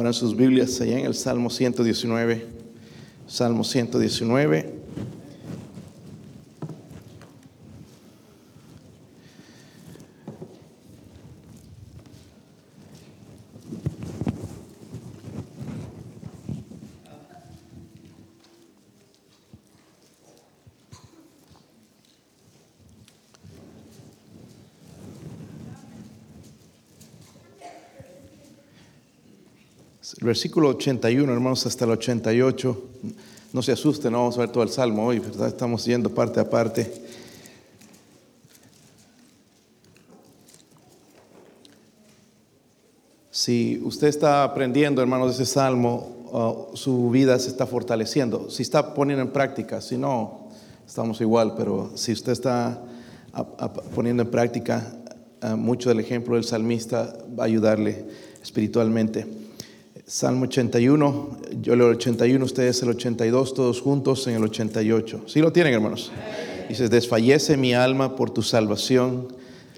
Ponen sus Biblias allá en el Salmo 119. Salmo 119. Versículo 81, hermanos, hasta el 88. No se asusten, no vamos a ver todo el salmo hoy. Estamos yendo parte a parte. Si usted está aprendiendo, hermanos, ese salmo, uh, su vida se está fortaleciendo. Si está poniendo en práctica, si no, estamos igual, pero si usted está poniendo en práctica uh, mucho del ejemplo del salmista, va a ayudarle espiritualmente. Salmo 81, yo leo el 81, ustedes el 82, todos juntos en el 88. ¿Sí lo tienen, hermanos? Dices, desfallece mi alma por tu salvación,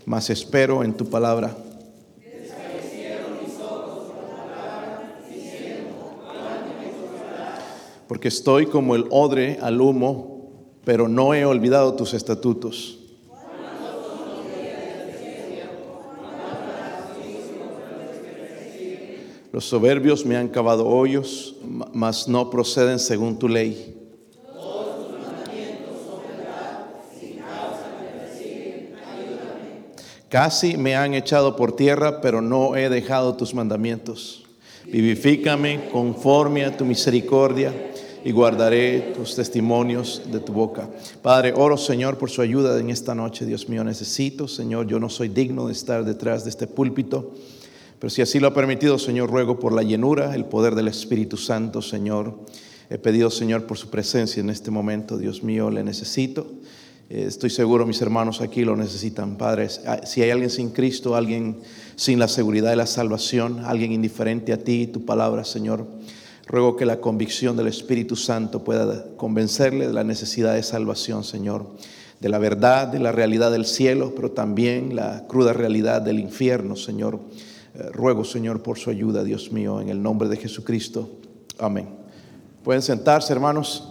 mas espero en tu palabra. Porque estoy como el odre al humo, pero no he olvidado tus estatutos. Los soberbios me han cavado hoyos, mas no proceden según tu ley. Casi me han echado por tierra, pero no he dejado tus mandamientos. Vivifícame conforme a tu misericordia y guardaré tus testimonios de tu boca. Padre, oro Señor por su ayuda en esta noche, Dios mío. Necesito, Señor, yo no soy digno de estar detrás de este púlpito. Pero si así lo ha permitido, Señor, ruego por la llenura, el poder del Espíritu Santo, Señor. He pedido, Señor, por su presencia en este momento, Dios mío, le necesito. Estoy seguro, mis hermanos aquí lo necesitan, Padre. Si hay alguien sin Cristo, alguien sin la seguridad de la salvación, alguien indiferente a ti y tu palabra, Señor, ruego que la convicción del Espíritu Santo pueda convencerle de la necesidad de salvación, Señor, de la verdad, de la realidad del cielo, pero también la cruda realidad del infierno, Señor. Ruego, Señor, por su ayuda, Dios mío, en el nombre de Jesucristo. Amén. Pueden sentarse, hermanos.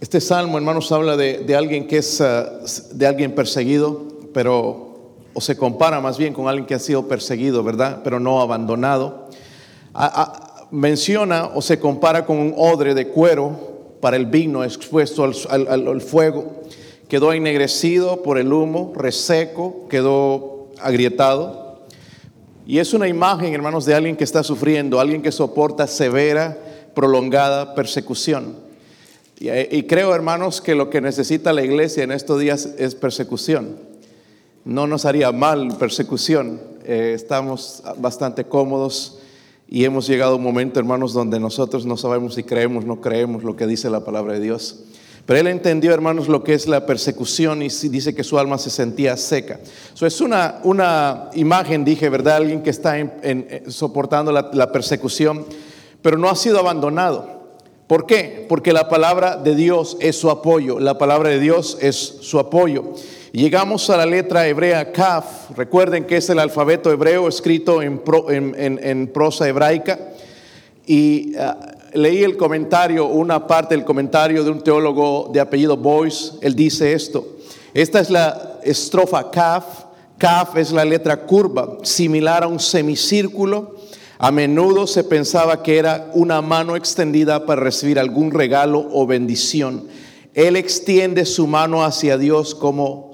Este salmo, hermanos, habla de, de alguien que es uh, de alguien perseguido, pero o se compara más bien con alguien que ha sido perseguido, ¿verdad? Pero no abandonado. Menciona o se compara con un odre de cuero para el vino expuesto al, al fuego quedó ennegrecido por el humo, reseco, quedó agrietado. Y es una imagen, hermanos, de alguien que está sufriendo, alguien que soporta severa, prolongada persecución. Y, y, creo, hermanos, que lo que necesita la iglesia en estos días es persecución. No nos haría mal persecución. Eh, estamos bastante cómodos y hemos llegado a un momento, hermanos, donde nosotros no sabemos si creemos, no creemos lo que dice la palabra de Dios. Pero él entendió, hermanos, lo que es la persecución y dice que su alma se sentía seca. Eso es una, una imagen, dije, ¿verdad? Alguien que está en, en, soportando la, persecución, pero no ha sido abandonado. ¿Por qué? Porque la palabra de Dios es su apoyo. La palabra de Dios es su apoyo. Llegamos a la letra hebrea Kaf. Recuerden que es el alfabeto hebreo escrito en, en, en prosa hebraica. Y uh, leí el comentario, una parte del comentario de un teólogo de apellido Boyce. Él dice esto. Esta es la estrofa Kaf. Kaf es la letra curva, similar a un semicírculo. A menudo se pensaba que era una mano extendida para recibir algún regalo o bendición. Él extiende su mano hacia Dios como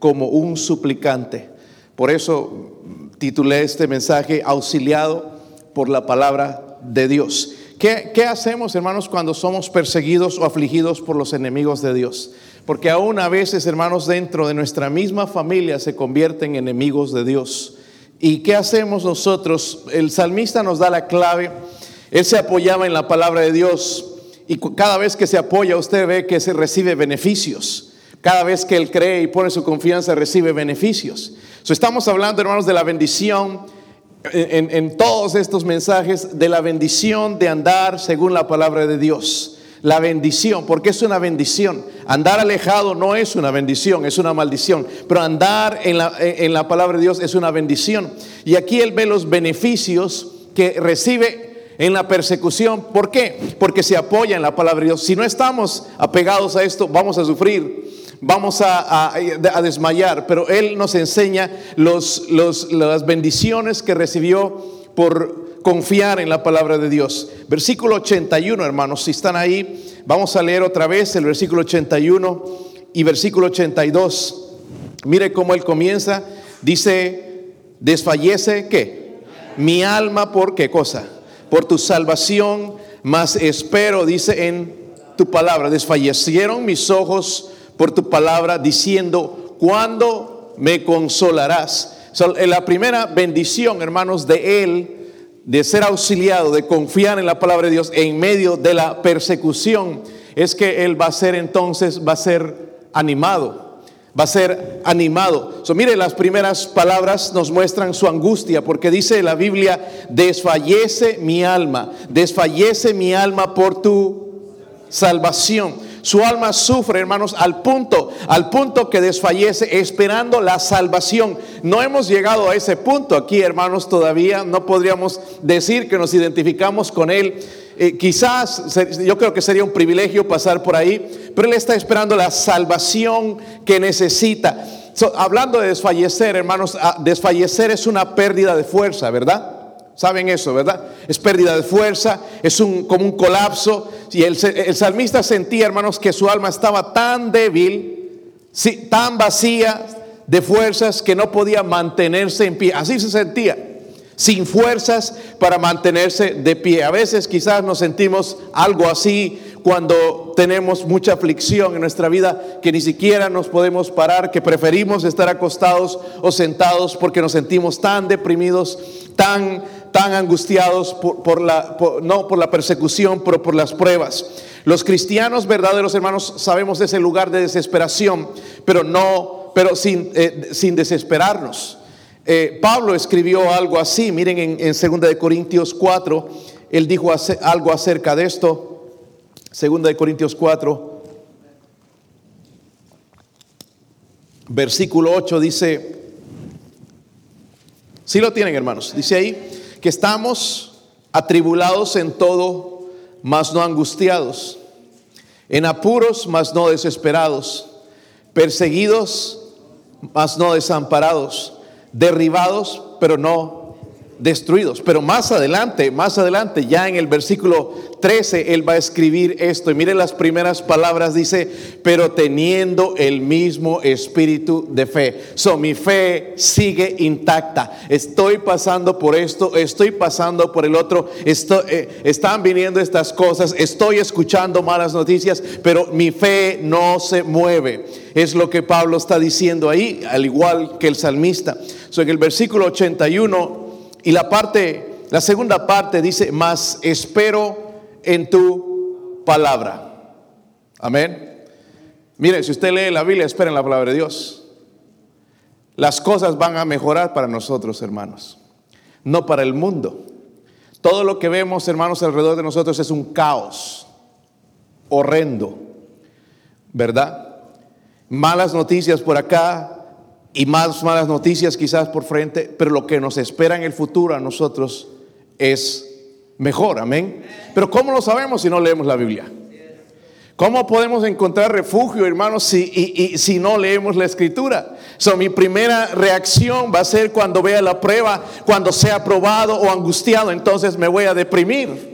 un suplicante. Por eso titulé este mensaje Auxiliado por la palabra de Dios. ¿Qué, ¿Qué, hacemos, hermanos, cuando somos perseguidos o afligidos por los enemigos de Dios? Porque aún a veces, hermanos, dentro de nuestra misma familia se convierten en enemigos de Dios. ¿Y qué hacemos nosotros? El salmista nos da la clave. Él se apoyaba en la palabra de Dios y cada vez que se apoya usted ve que se recibe beneficios. Cada vez que él cree y pone su confianza recibe beneficios. So, estamos hablando, hermanos, de la bendición en, todos estos mensajes, de la bendición de andar según la palabra de Dios La bendición, porque es una bendición. Andar alejado no es una bendición, es una maldición. Pero andar en la, en la palabra de Dios es una bendición. Y aquí él ve los beneficios que recibe en la persecución. ¿Por qué? Porque se apoya en la palabra de Dios. Si no estamos apegados a esto, vamos a sufrir, vamos a, desmayar. Pero Él nos enseña los, las bendiciones que recibió por confiar en la palabra de Dios. Versículo 81, hermanos, si están ahí, vamos a leer otra vez el versículo 81 y versículo 82. Mire cómo Él comienza. Dice, desfallece, ¿qué? mi alma por qué cosa? Por tu salvación, más espero, dice en tu palabra. Desfallecieron mis ojos por tu palabra, diciendo, ¿cuándo me consolarás? la primera bendición, hermanos, de Él, de ser auxiliado, de confiar en la palabra de Dios en medio de la persecución, es que Él va a ser entonces, va a ser animado va a ser animado. So, mire, las primeras palabras nos muestran su angustia, porque dice la Biblia, desfallece mi alma, desfallece mi alma por tu salvación. Su alma sufre, hermanos, al punto, al punto que desfallece esperando la salvación. No hemos llegado a ese punto aquí, hermanos, todavía. No podríamos decir que nos identificamos con Él eh, quizás yo creo que sería un privilegio pasar por ahí, pero él está esperando la salvación que necesita. hablando de desfallecer, hermanos, ah, desfallecer es una pérdida de fuerza, ¿verdad? Saben eso, ¿verdad? Es pérdida de fuerza, es un, como un colapso. Y el, el salmista sentía, hermanos, que su alma estaba tan débil, tan vacía de fuerzas que no podía mantenerse en pie. Así se sentía sin fuerzas para mantenerse de pie. A veces quizás nos sentimos algo así cuando tenemos mucha aflicción en nuestra vida, que ni siquiera nos podemos parar, que preferimos estar acostados o sentados porque nos sentimos tan deprimidos, tan, tan angustiados por, la, no por la persecución, pero por las pruebas. Los cristianos verdaderos hermanos sabemos ese lugar de desesperación, pero no, pero sin, eh, sin desesperarnos. Eh, Pablo escribió algo así, miren en, en 2 de Corintios 4, él dijo algo acerca de esto. 2 de Corintios 4, versículo 8 dice, si lo tienen hermanos, dice ahí que estamos atribulados en todo, mas no angustiados, en apuros, mas no desesperados, perseguidos, mas no desamparados derribados, pero no destruidos. Pero más adelante, más adelante, ya en el versículo 13, él va a escribir esto. Y mire las primeras palabras, dice, pero teniendo el mismo espíritu de fe. So, mi fe sigue intacta. Estoy pasando por esto, estoy pasando por el otro, eh, están viniendo estas cosas, estoy escuchando malas noticias, pero mi fe no se mueve. Es lo que Pablo está diciendo ahí, al igual que el salmista. So, en el versículo 81 y la parte, la segunda parte dice, más espero en tu palabra. Amén. Mire, si usted lee la Biblia, espera en la palabra de Dios. Las cosas van a mejorar para nosotros, hermanos, no para el mundo. Todo lo que vemos, hermanos, alrededor de nosotros es un caos horrendo, ¿verdad? Malas noticias por acá, y más malas noticias quizás por frente, pero lo que nos espera en el futuro a nosotros es mejor, amén. Pero ¿cómo lo sabemos si no leemos la Biblia? ¿Cómo podemos encontrar refugio, hermanos, si, y, si no leemos la escritura? So, mi primera reacción va a ser cuando vea la prueba, cuando sea probado o angustiado, entonces me voy a deprimir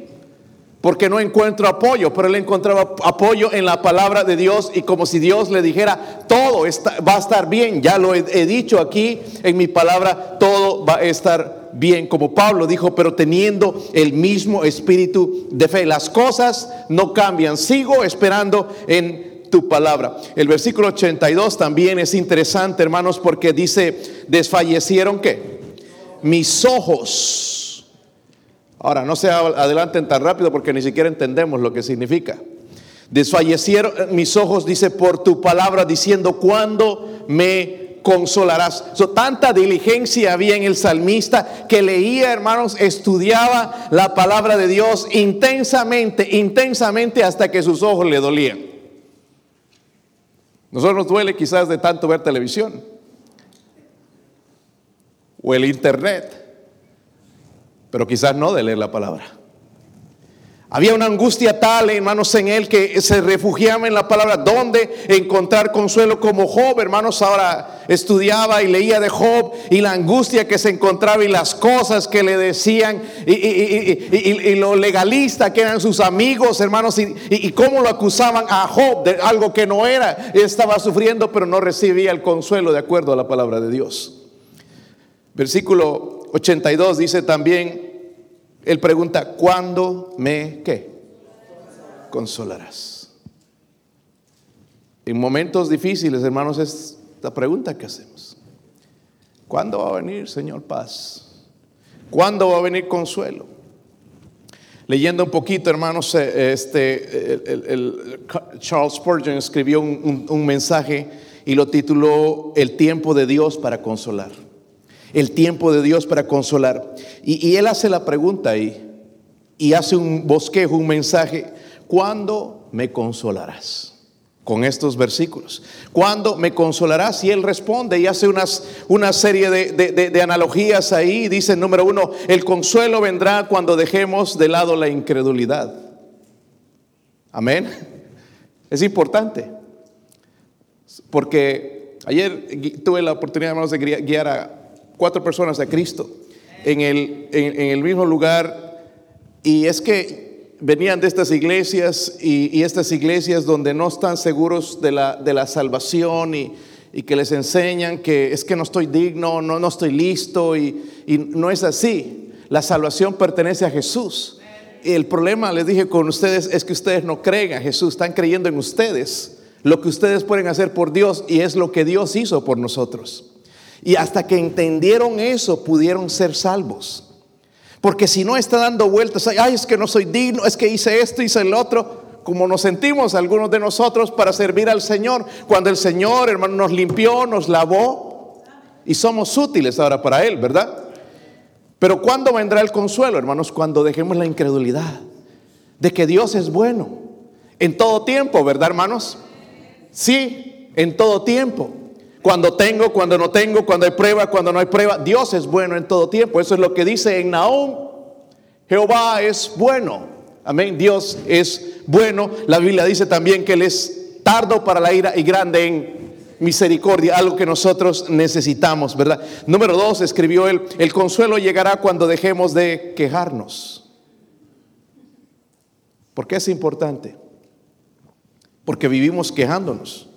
porque no encuentro apoyo, pero él encontraba apoyo en la palabra de Dios y como si Dios le dijera, todo va a estar bien, ya lo he, he, dicho aquí en mi palabra, todo va a estar bien, como Pablo dijo, pero teniendo el mismo espíritu de fe. Las cosas no cambian, sigo esperando en tu palabra. El versículo 82 también es interesante, hermanos, porque dice, desfallecieron qué? Mis ojos Ahora, no se adelanten tan rápido porque ni siquiera entendemos lo que significa. Desfallecieron mis ojos, dice, por tu palabra, diciendo, ¿cuándo me consolarás. So, tanta diligencia había en el salmista que leía, hermanos, estudiaba la palabra de Dios intensamente, intensamente hasta que sus ojos le dolían. Nosotros nos duele quizás de tanto ver televisión o el internet, pero quizás no de leer la palabra. Había una angustia tal, hermanos, en él que se refugiaba en la palabra. ¿Dónde encontrar consuelo como Job? Hermanos, ahora estudiaba y leía de Job y la angustia que se encontraba y las cosas que le decían y, lo legalista que eran sus amigos, hermanos, y, cómo lo acusaban a Job de algo que no era. Estaba sufriendo, pero no recibía el consuelo de acuerdo a la palabra de Dios. Versículo 82 dice también él pregunta, ¿cuándo me qué? Consolarás. En momentos difíciles, hermanos, es la pregunta que hacemos. ¿Cuándo va a venir, Señor, paz? ¿Cuándo va a venir consuelo? Leyendo un poquito, hermanos, eh, este, el, Charles Spurgeon escribió un mensaje y lo tituló El tiempo de Dios para consolar el tiempo de Dios para consolar. Y, él hace la pregunta ahí y hace un bosquejo, un mensaje, ¿cuándo me consolarás? Con estos versículos. ¿Cuándo me consolarás? Y él responde y hace unas, una serie de, de analogías ahí. Dice, número uno, el consuelo vendrá cuando dejemos de lado la incredulidad. Amén. Es importante. Porque ayer tuve la oportunidad, hermanos, de guiar a, cuatro personas a Cristo en el, en, el mismo lugar. Y es que venían de estas iglesias y, estas iglesias donde no están seguros de la, de la salvación y, y, que les enseñan que es que no estoy digno, no, no estoy listo y, y no es así. La salvación pertenece a Jesús. El problema, les dije con ustedes, es que ustedes no creen a Jesús, están creyendo en ustedes, lo que ustedes pueden hacer por Dios y es lo que Dios hizo por nosotros. Y hasta que entendieron eso, pudieron ser salvos. Porque si no está dando vueltas, ay, es que no soy digno, es que hice esto, hice el otro, como nos sentimos algunos de nosotros para servir al Señor, cuando el Señor, hermano, nos limpió, nos lavó y somos útiles ahora para Él, ¿verdad? Pero ¿cuándo vendrá el consuelo, hermanos? Cuando dejemos la incredulidad de que Dios es bueno en todo tiempo, ¿verdad, hermanos? Sí, en todo tiempo. Cuando tengo, cuando no tengo, cuando hay prueba, cuando no hay prueba. Dios es bueno en todo tiempo. Eso es lo que dice en Nahum. Jehová es bueno. Amén. Dios es bueno. La Biblia dice también que Él es tardo para la ira y grande en misericordia, algo que nosotros necesitamos, ¿verdad? Número dos, escribió él, el consuelo llegará cuando dejemos de quejarnos. ¿Por qué es importante? Porque vivimos quejándonos.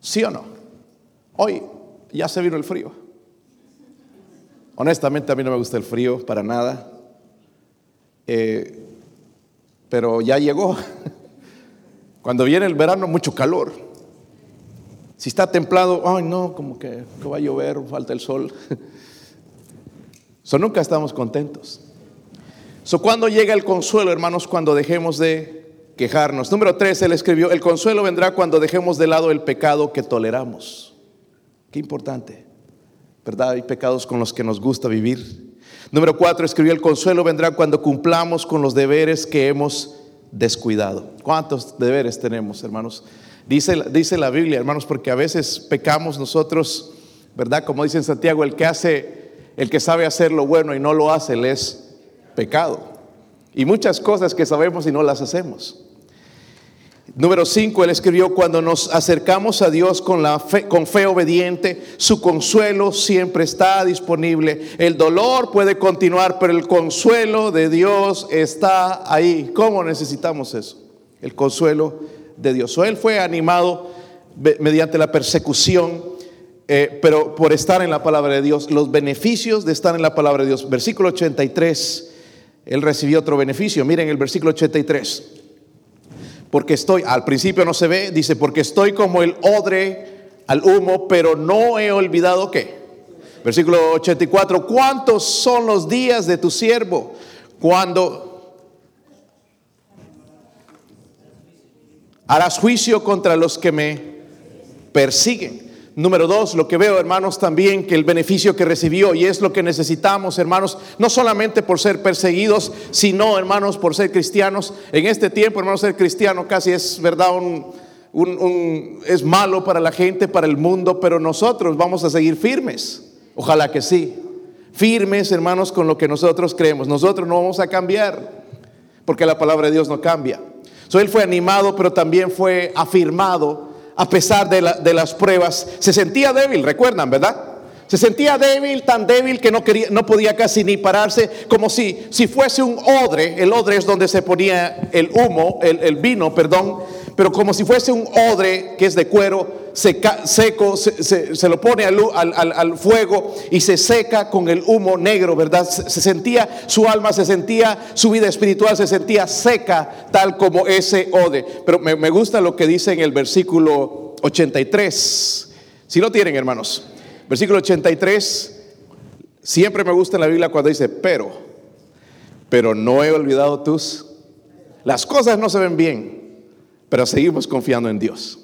¿Sí o no? Hoy ya se vino el frío. Honestamente a mí no me gusta el frío para nada. Eh, pero ya llegó. Cuando viene el verano, mucho calor. Si está templado, ay no, como que, va a llover, falta el sol. So, nunca estamos contentos. So, cuando llega el consuelo, hermanos, cuando dejemos de quejarnos. Número tres, él escribió, el consuelo vendrá cuando dejemos de lado el pecado que toleramos. Qué importante, ¿verdad? Hay pecados con los que nos gusta vivir. Número cuatro, escribió el consuelo vendrá cuando cumplamos con los deberes que hemos descuidado. ¿Cuántos deberes tenemos, hermanos? Dice, dice la Biblia, hermanos, porque a veces pecamos nosotros, ¿verdad? Como dice en Santiago, el que hace, el que sabe hacer lo bueno y no lo hace, le es pecado. Y muchas cosas que sabemos y no las hacemos. Número 5, él escribió, cuando nos acercamos a Dios con, la fe, con fe obediente, su consuelo siempre está disponible. El dolor puede continuar, pero el consuelo de Dios está ahí. ¿Cómo necesitamos eso? El consuelo de Dios. O él fue animado mediante la persecución, eh, pero por estar en la palabra de Dios, los beneficios de estar en la palabra de Dios. Versículo 83, él recibió otro beneficio. Miren el versículo 83 porque estoy, al principio no se ve, dice, porque estoy como el odre al humo, pero no he olvidado qué. Versículo 84, ¿cuántos son los días de tu siervo cuando harás juicio contra los que me persiguen? Número dos, lo que veo, hermanos, también que el beneficio que recibió, y es lo que necesitamos, hermanos, no solamente por ser perseguidos, sino, hermanos, por ser cristianos. En este tiempo, hermanos, ser cristiano casi es, ¿verdad? Un, es malo para la gente, para el mundo, pero nosotros vamos a seguir firmes. Ojalá que sí. Firmes, hermanos, con lo que nosotros creemos. Nosotros no vamos a cambiar, porque la palabra de Dios no cambia. So, él fue animado, pero también fue afirmado a pesar de, las pruebas. Se sentía débil, recuerdan, ¿verdad? Se sentía débil, tan débil que no, quería, no podía casi ni pararse, como si, si fuese un odre. El odre es donde se ponía el humo, el vino, perdón pero como si fuese un odre que es de cuero seco, se, lo pone al, fuego y se seca con el humo negro, ¿verdad? Se, sentía, su alma se sentía, su vida espiritual se sentía seca, tal como ese odre. Pero me, me gusta lo que dice en el versículo 83. Si lo tienen, hermanos. Versículo 83. Siempre me gusta en la Biblia cuando dice, pero, pero no he olvidado tus. Las cosas no se ven bien pero seguimos confiando en Dios.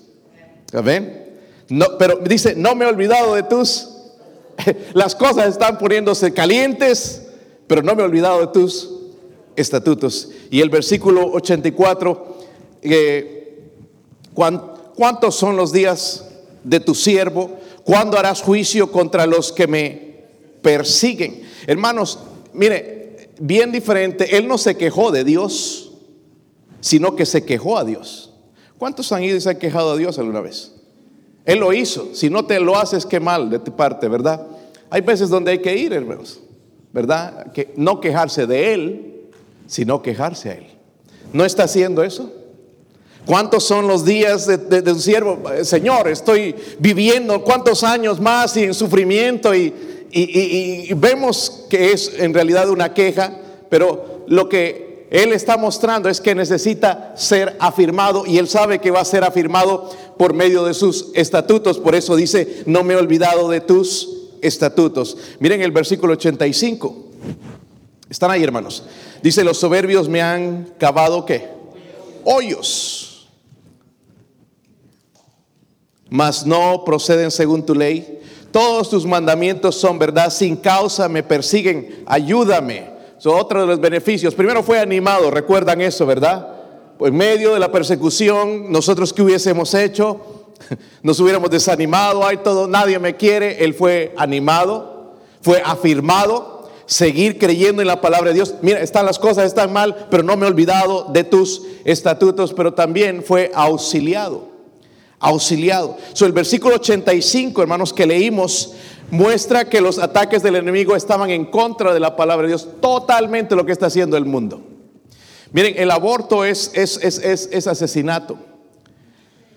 ¿Ven? No, pero dice, no me he olvidado de tus, las cosas están poniéndose calientes, pero no me he olvidado de tus estatutos. Y el versículo 84, eh, ¿cuántos son los días de tu siervo? ¿Cuándo harás juicio contra los que me persiguen? Hermanos, mire, bien diferente, él no se quejó de Dios, sino que se quejó a Dios. ¿Cuántos han ido y se han quejado a Dios alguna vez? Él lo hizo. Si no te lo haces, qué mal de tu parte, ¿verdad? Hay veces donde hay que ir, hermanos, ¿verdad? Que no quejarse de Él, sino quejarse a Él. ¿No está haciendo eso? ¿Cuántos son los días de, un siervo? Señor, estoy viviendo cuántos años más y en sufrimiento y, y vemos que es en realidad una queja, pero lo que él está mostrando es que necesita ser afirmado y él sabe que va a ser afirmado por medio de sus estatutos. Por eso dice, no me he olvidado de tus estatutos. Miren el versículo 85. Están ahí, hermanos. Dice, los soberbios me han cavado qué? Hoyos. Mas no proceden según tu ley. Todos tus mandamientos son verdad. Sin causa me persiguen. Ayúdame otro de los beneficios. Primero fue animado, recuerdan eso, ¿verdad? Pues en medio de la persecución, nosotros qué hubiésemos hecho? Nos hubiéramos desanimado, hay todo, nadie me quiere. Él fue animado, fue afirmado, seguir creyendo en la palabra de Dios. Mira, están las cosas, están mal, pero no me he olvidado de tus estatutos, pero también fue auxiliado. Auxiliado. So, el versículo 85, hermanos, que leímos, muestra que los ataques del enemigo estaban en contra de la palabra de Dios, totalmente lo que está haciendo el mundo. Miren, el aborto es, es, es, asesinato.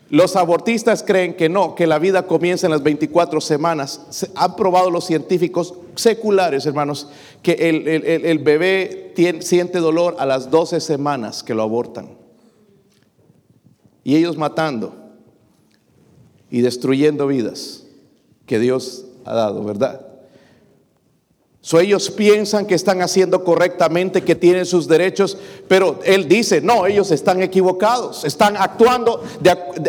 Los abortistas creen que no, que la vida comienza en las 24 semanas. han probado los científicos seculares, hermanos, que el, bebé siente dolor a las 12 semanas que lo abortan. Y ellos matando y destruyendo vidas que Dios ha dado, ¿verdad? So, ellos piensan que están haciendo correctamente, que tienen sus derechos, pero él dice, no, ellos están equivocados, están actuando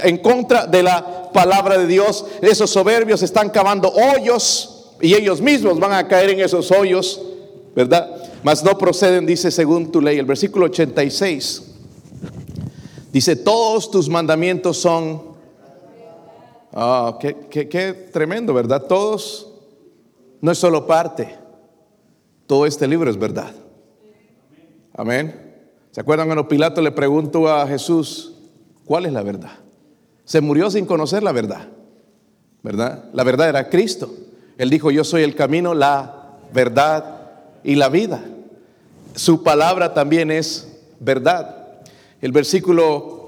en contra de la palabra de Dios. Esos soberbios están cavando hoyos y ellos mismos van a caer en esos hoyos, ¿verdad? Mas no proceden, dice según tu ley. El versículo 86 dice, todos tus mandamientos son Ah, qué, tremendo, ¿verdad? Todos, no es solo parte, todo este libro es verdad. Amén. ¿Se acuerdan cuando Pilato le preguntó a Jesús, ¿cuál es la verdad? Se murió sin conocer la verdad, ¿verdad? La verdad era Cristo. Él dijo, yo soy el camino, la verdad y la vida. Su palabra también es verdad. El versículo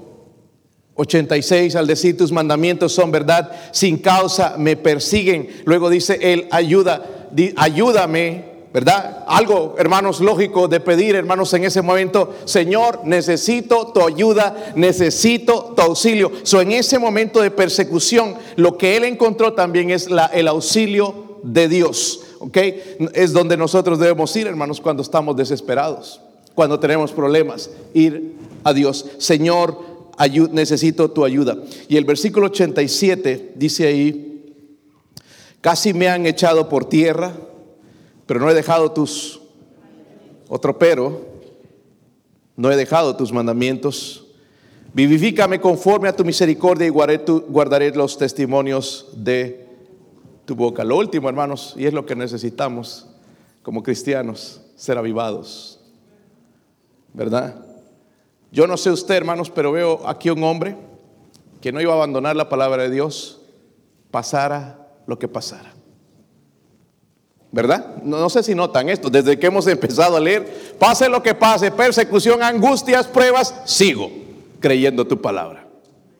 86 al decir tus mandamientos son verdad, sin causa me persiguen. Luego dice él, ayuda, ayúdame, ¿verdad? Algo, hermanos, lógico de pedir, hermanos, en ese momento, Señor, necesito tu ayuda, necesito tu auxilio. So, en ese momento de persecución, lo que él encontró también es la, el auxilio de Dios, ¿ok? Es donde nosotros debemos ir, hermanos, cuando estamos desesperados, cuando tenemos problemas, ir a Dios. Señor, necesito tu ayuda. Y el versículo 87 dice ahí, Casi me han echado por tierra, pero no he dejado tus... Otro pero, no he dejado tus mandamientos. Vivifícame conforme a tu misericordia y guardaré, los testimonios de tu boca. Lo último, hermanos, y es lo que necesitamos como cristianos, ser avivados. ¿Verdad? Yo no sé usted, hermanos, pero veo aquí un hombre que no iba a abandonar la palabra de Dios, pasara lo que pasara. ¿Verdad? No, sé si notan esto, desde que hemos empezado a leer, pase lo que pase, persecución, angustias, pruebas, sigo creyendo tu palabra.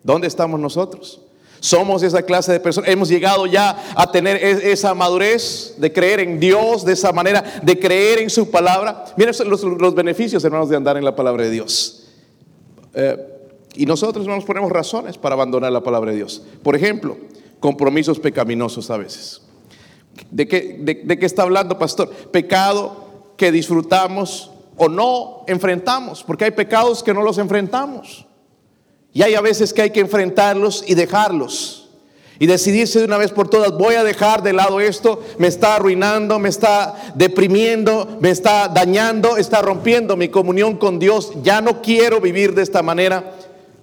¿Dónde estamos nosotros? Somos esa clase de personas. Hemos llegado ya a tener esa madurez de creer en Dios, de esa manera de creer en su palabra. Miren los, los beneficios, hermanos, de andar en la palabra de Dios. Eh, y nosotros no nos ponemos razones para abandonar la palabra de Dios. Por ejemplo, compromisos pecaminosos a veces. ¿De qué, de, qué está hablando, pastor? Pecado que disfrutamos o no enfrentamos, porque hay pecados que no los enfrentamos. Y hay a veces que hay que enfrentarlos y dejarlos. Y decidirse de una vez por todas, voy a dejar de lado esto, me está arruinando, me está deprimiendo, me está dañando, está rompiendo mi comunión con Dios. Ya no quiero vivir de esta manera.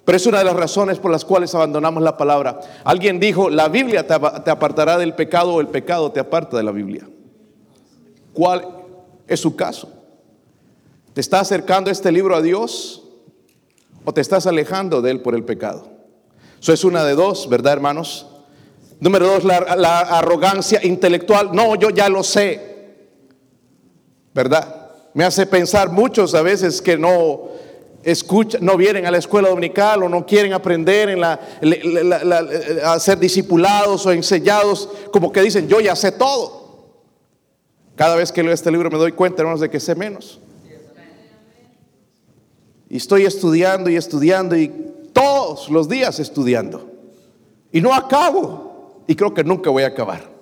Pero es una de las razones por las cuales abandonamos la palabra. Alguien dijo, la Biblia te apartará del pecado o el pecado te aparta de la Biblia. ¿Cuál es su caso? ¿Te está acercando este libro a Dios o te estás alejando de él por el pecado? Eso es una de dos, ¿verdad, hermanos? Número dos, la, arrogancia intelectual. No, yo ya lo sé, ¿verdad? Me hace pensar muchos a veces que no, no vienen a la escuela dominical o no quieren aprender en a ser discipulados o enseñados, como que dicen, yo ya sé todo. Cada vez que leo este libro me doy cuenta, hermanos, de que sé menos. Y estoy estudiando y estudiando y todos los días estudiando. Y no acabo. Y creo que nunca voy a acabar.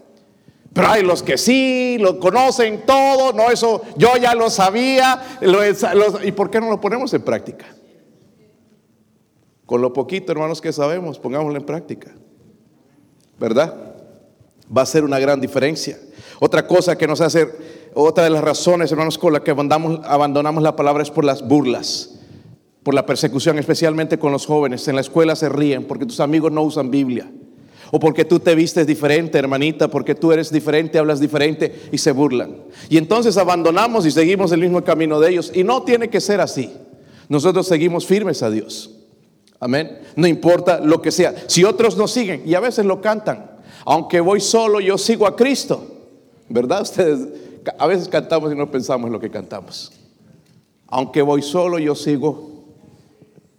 Pero hay los que sí, lo conocen todo, no, eso yo ya lo sabía. ¿Y por qué no lo ponemos en práctica? Con lo poquito, hermanos, que sabemos, pongámoslo en práctica. ¿Verdad? Va a ser una gran diferencia. Otra cosa que nos hace, otra de las razones, hermanos, con la que abandonamos, abandonamos la palabra es por las burlas, por la persecución, especialmente con los jóvenes. En la escuela se ríen porque tus amigos no usan Biblia. O porque tú te vistes diferente, hermanita, porque tú eres diferente, hablas diferente y se burlan. Y entonces abandonamos y seguimos el mismo camino de ellos. Y no tiene que ser así. Nosotros seguimos firmes a Dios. Amén. No importa lo que sea. Si otros nos siguen, y a veces lo cantan, aunque voy solo, yo sigo a Cristo. ¿Verdad? Ustedes a veces cantamos y no pensamos en lo que cantamos. Aunque voy solo, yo sigo.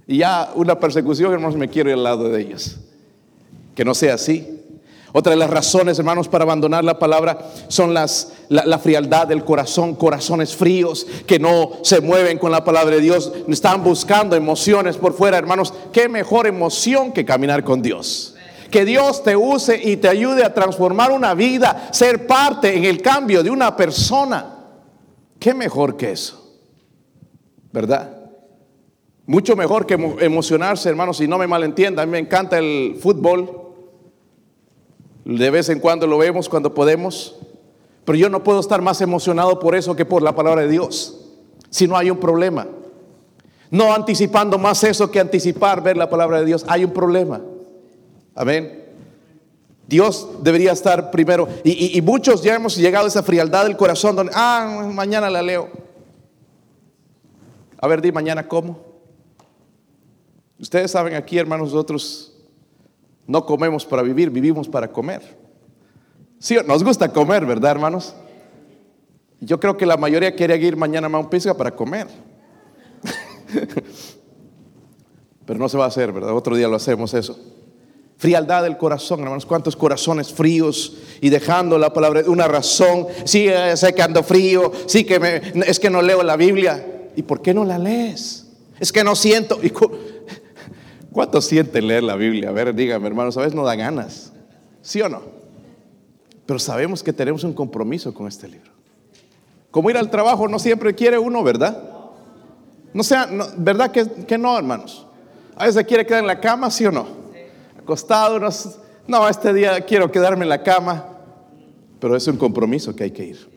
Y ya una persecución, hermanos, me quiero ir al lado de ellos. Que no sea así. Otra de las razones, hermanos, para abandonar la palabra son las, la, frialdad del corazón, corazones fríos que no se mueven con la palabra de Dios, están buscando emociones por fuera, hermanos. ¿Qué mejor emoción que caminar con Dios? Que Dios te use y te ayude a transformar una vida, ser parte en el cambio de una persona. ¿Qué mejor que eso? ¿Verdad? Mucho mejor que emocionarse, hermanos, si no me malentienda, a mí me encanta el fútbol, de vez en cuando lo vemos cuando podemos. Pero yo no puedo estar más emocionado por eso que por la palabra de Dios. Si no hay un problema. No anticipando más eso que anticipar ver la palabra de Dios. Hay un problema. Amén. Dios debería estar primero. Y, muchos ya hemos llegado a esa frialdad del corazón donde, ah, mañana la leo. A ver, di mañana cómo. Ustedes saben aquí, hermanos, nosotros no comemos para vivir, vivimos para comer. Sí, nos gusta comer, ¿verdad, hermanos? Yo creo que la mayoría quiere ir mañana a Mount Pisgah para comer. Pero no se va a hacer, ¿verdad? Otro día lo hacemos eso. Frialdad del corazón, hermanos. ¿Cuántos corazones fríos y dejando la palabra, una razón? Sí, eh, sé que ando frío, sí que me, es que no leo la Biblia. ¿Y por qué no la lees? Es que no siento. ¿Cuánto sienten leer la Biblia? A ver, dígame, hermanos, a veces no da ganas. ¿Sí o no? Pero sabemos que tenemos un compromiso con este libro. Como ir al trabajo no siempre quiere uno, ¿verdad? No sea, ¿verdad que, que, no, hermanos? A veces quiere quedar en la cama, ¿sí o no? Acostado, no, este día quiero quedarme en la cama. Pero es un compromiso que hay que ir.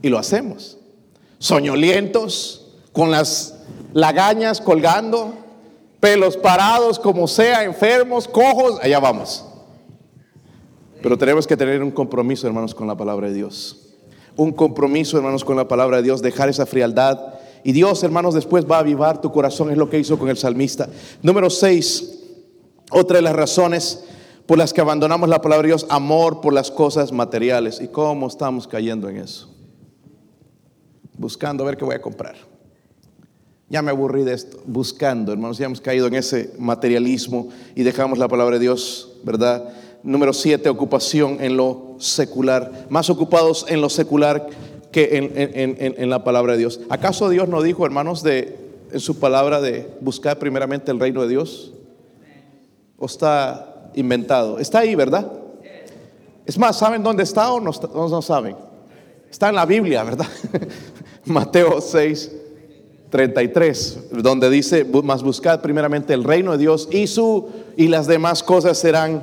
Y lo hacemos. Soñolientos, con las lagañas colgando, pelos parados, como sea, enfermos, cojos, allá vamos. Pero tenemos que tener un compromiso, hermanos, con la palabra de Dios. Un compromiso, hermanos, con la palabra de Dios, dejar esa frialdad. Y Dios, hermanos, después va a avivar tu corazón, es lo que hizo con el salmista. Número 6, otra de las razones por las que abandonamos la palabra de Dios, amor por las cosas materiales. ¿Y cómo estamos cayendo en eso? Buscando a ver qué voy a comprar. Ya me aburrí de esto, buscando, hermanos, ya hemos caído en ese materialismo y dejamos la palabra de Dios, ¿verdad? Número siete, ocupación en lo secular. Más ocupados en lo secular que en, la palabra de Dios. ¿Acaso Dios no dijo, hermanos, de, en su palabra de buscar primeramente el reino de Dios? ¿O está inventado? Está ahí, ¿verdad? Es más, ¿saben dónde está o no, no saben? Está en la Biblia, ¿verdad? Mateo 6, 33, donde dice, más buscad primeramente el reino de Dios y su y las demás cosas serán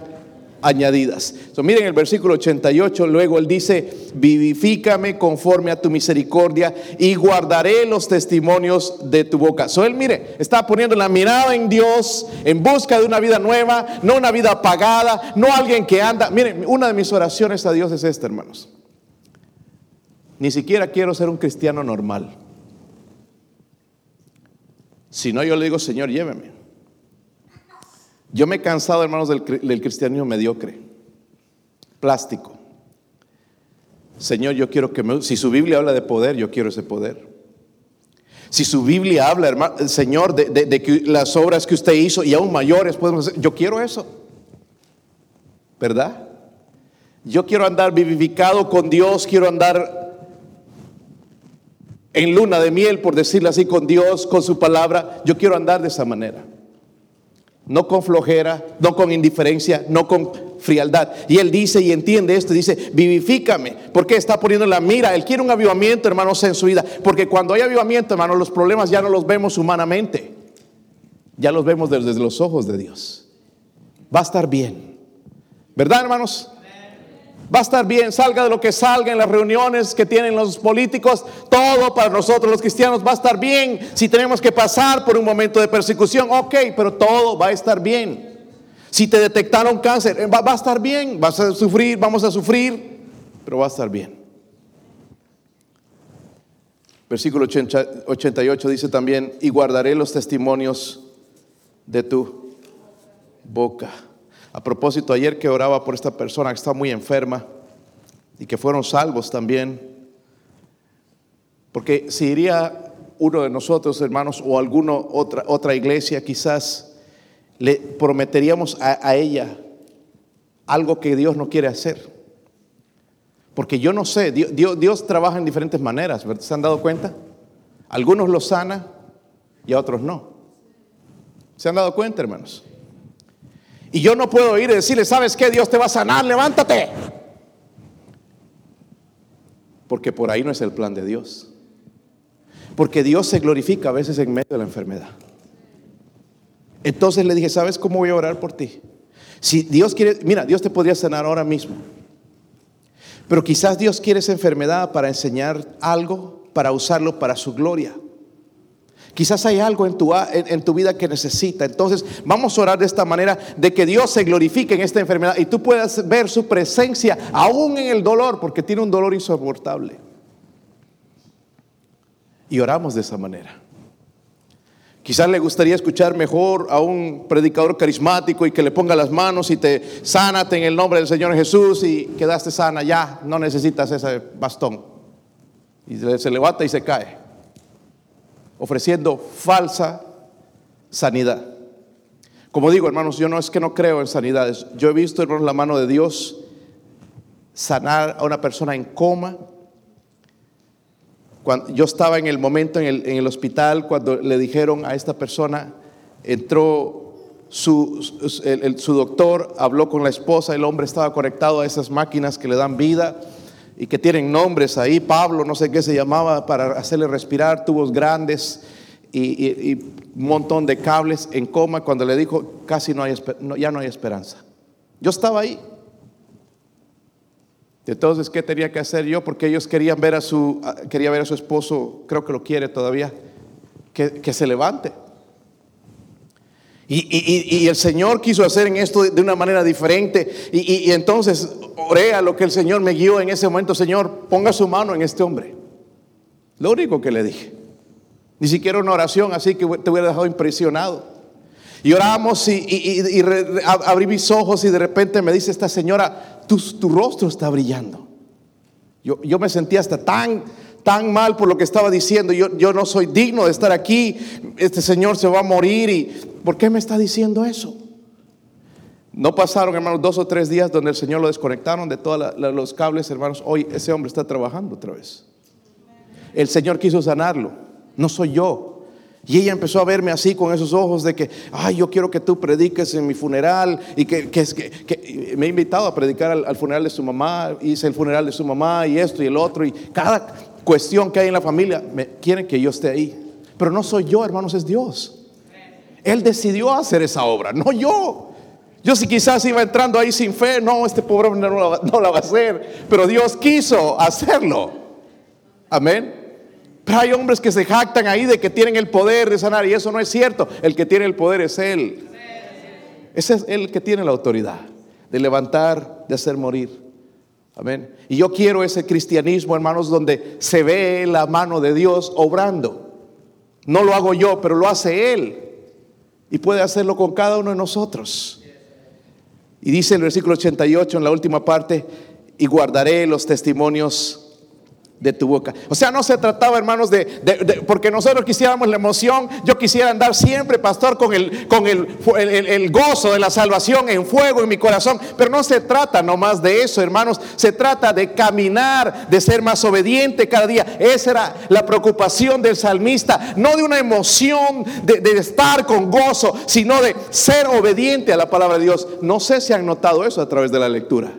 añadidas. miren el versículo 88, luego él dice, vivifícame conforme a tu misericordia y guardaré los testimonios de tu boca. So él, mire, está poniendo la mirada en Dios en busca de una vida nueva, no una vida apagada, no alguien que anda. Miren, una de mis oraciones a Dios es esta, hermanos. Ni siquiera quiero ser un cristiano normal. Si no, yo le digo, Señor, lléveme. Yo me he cansado, hermanos, del, cristianismo mediocre, plástico. Señor, yo quiero que me... Si su Biblia habla de poder, yo quiero ese poder. Si su Biblia habla, hermano, Señor, de, que las obras que usted hizo y aún mayores podemos hacer, yo quiero eso. ¿Verdad? Yo quiero andar vivificado con Dios, quiero andar en luna de miel, por decirlo así, con Dios, con su palabra. Yo quiero andar de esa manera. No con flojera, no con indiferencia, no con frialdad. Y él dice y entiende esto, dice, vivifícame. porque está poniendo la mira? Él quiere un avivamiento, hermanos, en su vida. Porque cuando hay avivamiento, hermanos, los problemas ya no los vemos humanamente. Ya los vemos desde los ojos de Dios. Va a estar bien. ¿Verdad, hermanos? Va a estar bien, salga de lo que salga en las reuniones que tienen los políticos, todo para nosotros los cristianos va a estar bien. Si tenemos que pasar por un momento de persecución, ok, pero todo va a estar bien. Si te detectaron cáncer, eh, va, a estar bien, vas a sufrir, vamos a sufrir, pero va a estar bien. Versículo 88 dice también, y guardaré los testimonios de tu boca. A propósito, ayer que oraba por esta persona que está muy enferma y que fueron salvos también, porque si iría uno de nosotros, hermanos, o alguna otra, otra iglesia, quizás le prometeríamos a, ella algo que Dios no quiere hacer. Porque yo no sé, Dios, Dios, trabaja en diferentes maneras, ¿se han dado cuenta? Algunos lo sana y a otros no. ¿Se han dado cuenta, hermanos? Y yo no puedo ir y decirle, ¿sabes qué? Dios te va a sanar, levántate. Porque por ahí no es el plan de Dios. Porque Dios se glorifica a veces en medio de la enfermedad. Entonces le dije, ¿sabes cómo voy a orar por ti? Si Dios quiere, mira, Dios te podría sanar ahora mismo. Pero quizás Dios quiere esa enfermedad para enseñar algo, para usarlo para su gloria. Quizás hay algo en tu, vida que necesita. Entonces vamos a orar de esta manera de que Dios se glorifique en esta enfermedad y tú puedas ver su presencia aún en el dolor, porque tiene un dolor insoportable. Y oramos de esa manera. Quizás le gustaría escuchar mejor a un predicador carismático y que le ponga las manos y te sánate en el nombre del Señor Jesús y quedaste sana ya, no necesitas ese bastón. Y se levanta y se cae ofreciendo falsa sanidad. Como digo, hermanos, yo no es que no creo en sanidades. Yo he visto, hermanos, la mano de Dios sanar a una persona en coma. Cuando yo estaba en el momento en el, hospital cuando le dijeron a esta persona, entró su, su doctor, habló con la esposa, el hombre estaba conectado a esas máquinas que le dan vida y que tienen nombres ahí, Pablo, no sé qué se llamaba, para hacerle respirar, tubos grandes y, un montón de cables en coma, cuando le dijo, casi no hay, ya no hay esperanza. Yo estaba ahí. Entonces, ¿qué tenía que hacer yo? Porque ellos querían ver a su, quería ver a su esposo, creo que lo quiere todavía, que, se levante. Y, el Señor quiso hacer en esto de una manera diferente. Y, entonces oré a lo que el Señor me guió en ese momento. Señor, ponga su mano en este hombre. Lo único que le dije. Ni siquiera una oración así que te hubiera dejado impresionado. Y oramos y, abrí mis ojos y de repente me dice esta señora, tu, tu rostro está brillando. Yo, yo, me sentía hasta tan, tan mal por lo que estaba diciendo. Yo, yo no soy digno de estar aquí. Este señor se va a morir. ¿Y por qué me está diciendo eso? No pasaron, hermanos, dos o tres días donde el Señor lo desconectaron de todos los cables, hermanos. Hoy ese hombre está trabajando otra vez. El Señor quiso sanarlo. No soy yo. Y ella empezó a verme así con esos ojos de que, ay, yo quiero que tú prediques en mi funeral. Y que, me he invitado a predicar al, funeral de su mamá, hice el funeral de su mamá y esto y el otro. Y cada cuestión que hay en la familia, me quieren que yo esté ahí. Pero no soy yo, hermanos, es Dios. Él decidió hacer esa obra, no yo. Yo si quizás iba entrando ahí sin fe, no, este pobre hombre no, la va a hacer. Pero Dios quiso hacerlo. Amén. Pero hay hombres que se jactan ahí de que tienen el poder de sanar y eso no es cierto. El que tiene el poder es Él. Ese es el que tiene la autoridad de levantar, de hacer morir. Amén. Y yo quiero ese cristianismo, hermanos, donde se ve la mano de Dios obrando. No lo hago yo, pero lo hace Él. Y puede hacerlo con cada uno de nosotros. Y dice el versículo 88 en la última parte, y guardaré los testimonios de tu boca. O sea, no se trataba, hermanos, de, porque nosotros quisiéramos la emoción, yo quisiera andar siempre, pastor, con, el, con el, el, gozo de la salvación en fuego en mi corazón, pero no se trata nomás de eso, hermanos, se trata de caminar, de ser más obediente cada día. Esa era la preocupación del salmista, no de una emoción de, de estar con gozo, sino de ser obediente a la palabra de Dios. No sé si han notado eso a través de la lectura.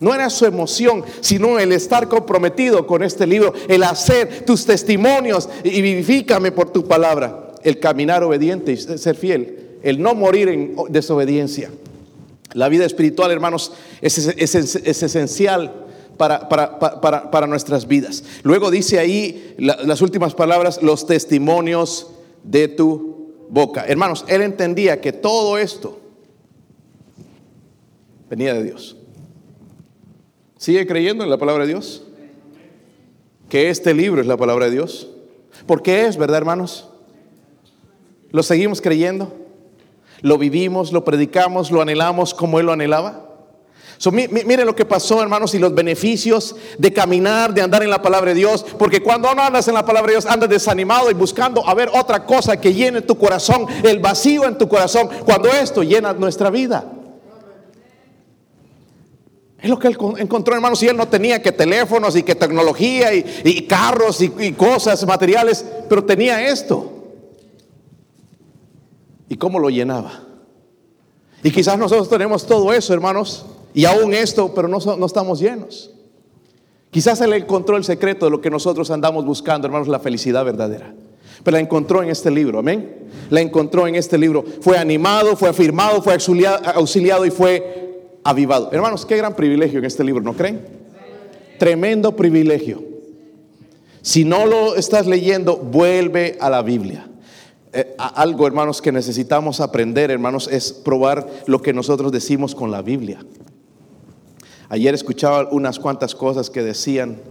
No era su emoción, sino el estar comprometido con este libro, el hacer tus testimonios y vivifícame por tu palabra, el caminar obediente y ser fiel, el no morir en desobediencia. La vida espiritual, hermanos, es, esencial para, para, nuestras vidas. Luego dice ahí las últimas palabras, los testimonios de tu boca. Hermanos, él entendía que todo esto venía de Dios. ¿Sigue creyendo en la palabra de Dios? Que este libro es la palabra de Dios. ¿Por qué es, verdad, hermanos? ¿Lo seguimos creyendo? ¿Lo vivimos, lo predicamos, lo anhelamos como Él lo anhelaba? miren lo que pasó, hermanos, y los beneficios de caminar, de andar en la palabra de Dios. Porque cuando no andas en la palabra de Dios, andas desanimado y buscando a ver otra cosa que llene tu corazón, el vacío en tu corazón, cuando esto llena nuestra vida. Es lo que él encontró, hermanos, y él no tenía que teléfonos y que tecnología y, carros y, y, cosas materiales, pero tenía esto. ¿Y cómo lo llenaba? Y quizás nosotros tenemos todo eso, hermanos, y aún esto, pero no, no estamos llenos. Quizás él encontró el secreto de lo que nosotros andamos buscando, hermanos, la felicidad verdadera. Pero la encontró en este libro, amén. La encontró en este libro. Fue animado, fue afirmado, fue auxiliado y fue avivado. Hermanos, qué gran privilegio en este libro, ¿no creen? Tremendo privilegio. Si no lo estás leyendo, vuelve a la Biblia. Eh, algo, hermanos, que necesitamos aprender, hermanos, es probar lo que nosotros decimos con la Biblia. Ayer escuchaba unas cuantas cosas que decían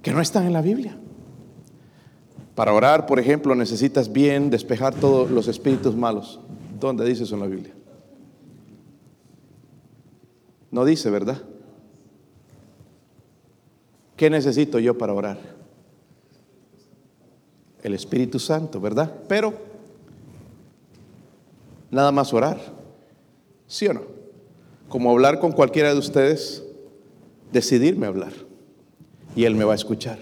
que no están en la Biblia. Para orar, por ejemplo, necesitas bien despejar todos los espíritus malos. ¿Dónde dice eso en la Biblia? No dice, ¿verdad? ¿Qué necesito yo para orar? El Espíritu Santo, ¿verdad? Pero nada más orar. ¿Sí o no? Como hablar con cualquiera de ustedes, decidirme hablar. Y Él me va a escuchar.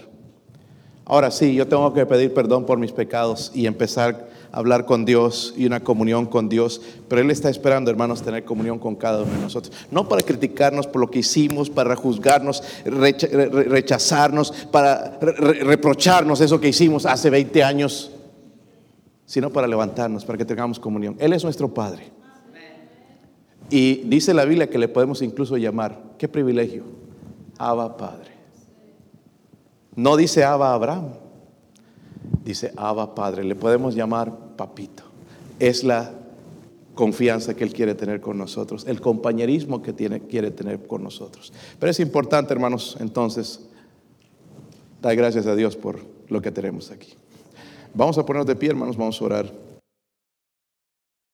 Ahora sí, yo tengo que pedir perdón por mis pecados y empezar hablar con Dios y una comunión con Dios, pero Él está esperando, hermanos, tener comunión con cada uno de nosotros. No para criticarnos por lo que hicimos, para juzgarnos, rechazarnos, para reprocharnos eso que hicimos hace 20 años, sino para levantarnos, para que tengamos comunión. Él es nuestro Padre. Y dice la Biblia que le podemos incluso llamar, qué privilegio, Abba Padre. No dice Abba Abraham, dice Abba Padre. Le podemos llamar papito. Es la confianza que Él quiere tener con nosotros, el compañerismo que tiene, quiere tener con nosotros. Pero es importante, hermanos, entonces, dar gracias a Dios por lo que tenemos aquí. Vamos a ponernos de pie, hermanos, vamos a orar.